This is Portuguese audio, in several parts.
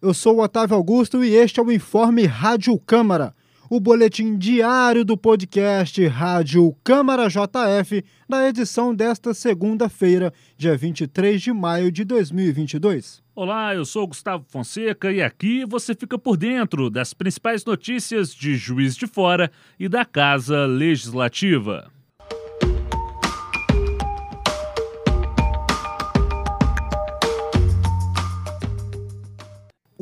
Eu sou o Otávio Augusto e este é o Informe Rádio Câmara, o boletim diário do podcast Rádio Câmara JF, na edição desta segunda-feira, dia 23 de maio de 2022. Olá, eu sou Gustavo Fonseca e aqui você fica por dentro das principais notícias de Juiz de Fora e da Casa Legislativa.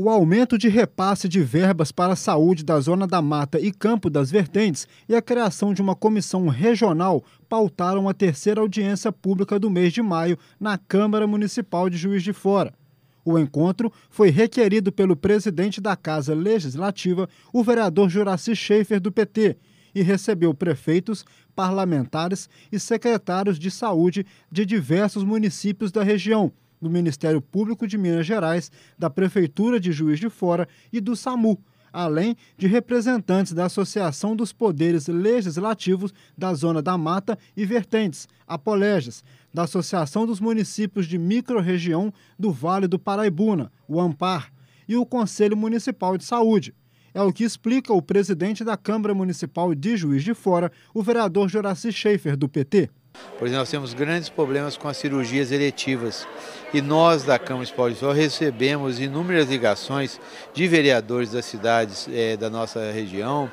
O aumento de repasse de verbas para a saúde da Zona da Mata e Campo das Vertentes e a criação de uma comissão regional pautaram a terceira audiência pública do mês de maio na Câmara Municipal de Juiz de Fora. O encontro foi requerido pelo presidente da Casa Legislativa, o vereador Juraci Schaefer, do PT, e recebeu prefeitos, parlamentares e secretários de saúde de diversos municípios da região do Ministério Público de Minas Gerais, da Prefeitura de Juiz de Fora e do SAMU, além de representantes da Associação dos Poderes Legislativos da Zona da Mata e Vertentes, Apolejas, da Associação dos Municípios de Microrregião do Vale do Paraibuna, o AMPAR, e o Conselho Municipal de Saúde. É o que explica o presidente da Câmara Municipal de Juiz de Fora, o vereador Joraci Schaefer, do PT. Por exemplo, nós temos grandes problemas com as cirurgias eletivas e nós da Câmara Municipal de Sol recebemos inúmeras ligações de vereadores das cidades é, da nossa região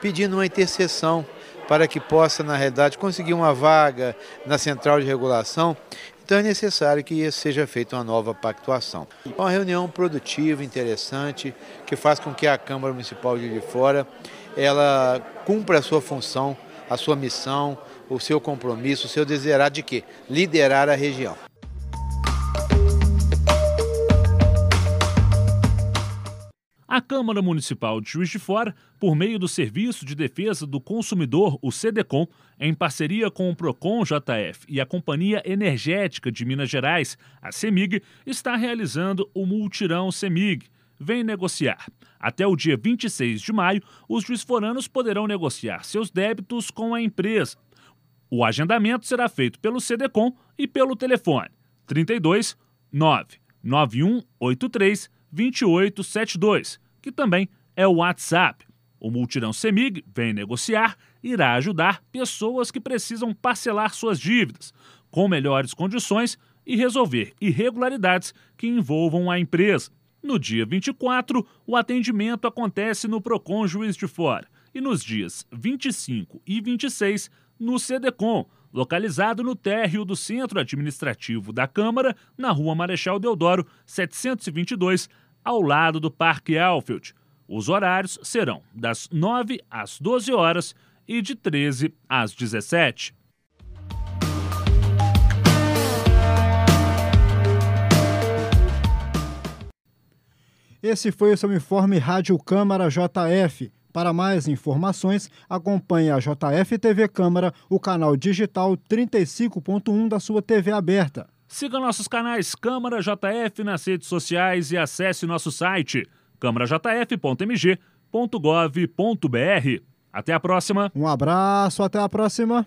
pedindo uma intercessão para que possa, na realidade, conseguir uma vaga na central de regulação. Então é necessário que seja feita uma nova pactuação. Uma reunião produtiva, interessante, que faz com que a Câmara Municipal de Fora ela cumpra a sua função, a sua missão, o seu compromisso, o seu desejar de quê? Liderar a região. A Câmara Municipal de Juiz de Fora, por meio do Serviço de Defesa do Consumidor, o SEDECOM, em parceria com o Procon JF e a Companhia Energética de Minas Gerais, a CEMIG, está realizando o Multirão CEMIG. Vem negociar. Até o dia 26 de maio, os juizforanos poderão negociar seus débitos com a empresa. O agendamento será feito pelo CDCOM e pelo telefone 32 99183 2872, que também é o WhatsApp. O Multirão Semig vem negociar irá ajudar pessoas que precisam parcelar suas dívidas com melhores condições e resolver irregularidades que envolvam a empresa. No dia 24, o atendimento acontece no Procon Juiz de Fora e nos dias 25 e 26 no CDCOM, localizado no térreo do Centro Administrativo da Câmara, na Rua Marechal Deodoro, 722, ao lado do Parque Alfield. Os horários serão das 9 às 12 horas e de 13 às 17. Esse foi o seu informe Rádio Câmara JF. Para mais informações, acompanhe a JF TV Câmara, o canal digital 35.1 da sua TV aberta. Siga nossos canais Câmara JF nas redes sociais e acesse nosso site câmarajf.mg.gov.br. Até a próxima. Um abraço, até a próxima.